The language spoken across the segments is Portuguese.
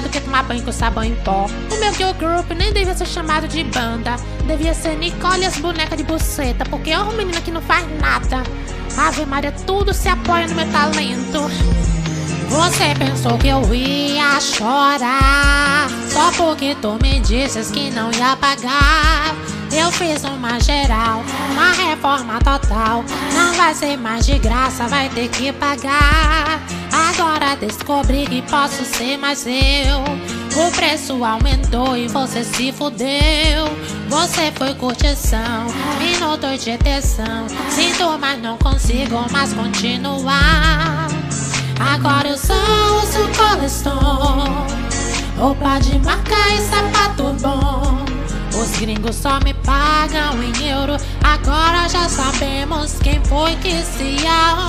do que tomar banho com sabão em pó. O meu girl group nem devia ser chamado de banda. Devia ser Nicole e as bonecas de buceta, porque é uma menina que não faz nada. Ave Maria, tudo se apoia no meu talento. Você pensou que eu ia chorar Só porque tu me disses que não ia pagar Eu fiz uma geral, uma reforma total vai ser mais de graça, vai ter que pagar. Agora descobri que posso ser mais eu. O preço aumentou e você se fudeu. Você foi curtição, minuto de atenção Sinto, mas não consigo mais continuar. Agora eu só uso coleção Roupa de marca e sapato bom. Os gringos só me pagam em euro. Agora já sabemos quem foi que se arrombou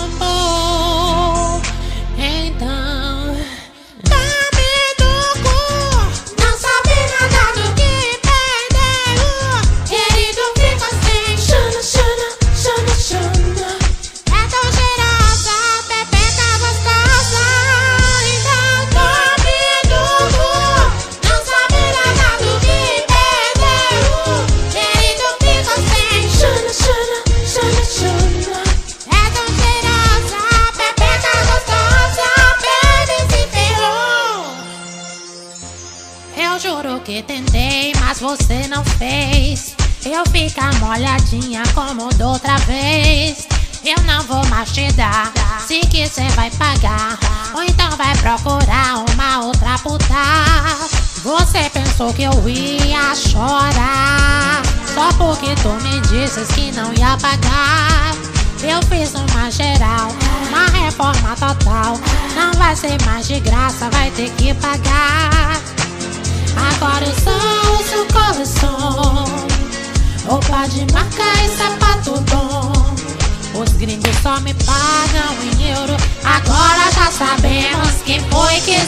que tentei, mas você não fez. Eu ficar molhadinha como da outra vez. Eu não vou mais te dar, se quiser vai pagar. Ou então vai procurar uma outra puta. Você pensou que eu ia chorar. Só porque tu me disses que não ia pagar. Eu fiz uma geral, uma reforma total. Não vai ser mais de graça, vai ter que pagar. Agora eu só uso coleção Roupa de marca e sapato bom. Os gringos só me pagam em euro. Agora já sabemos quem foi que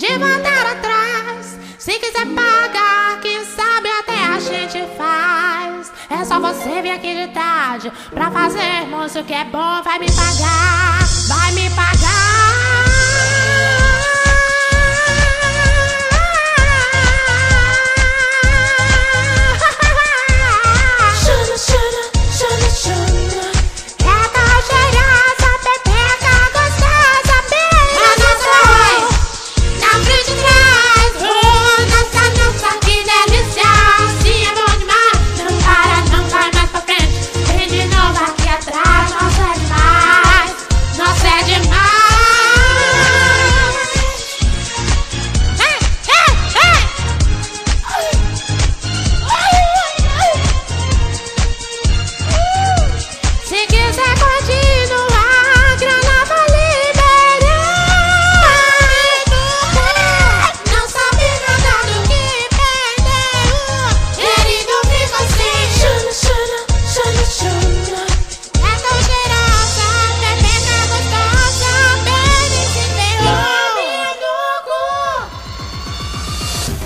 de voltar atrás. Se quiser pagar, quem sabe até a gente faz. É só você vir aqui de tarde pra fazermos o que é bom. Vai me pagar, vai me pagar.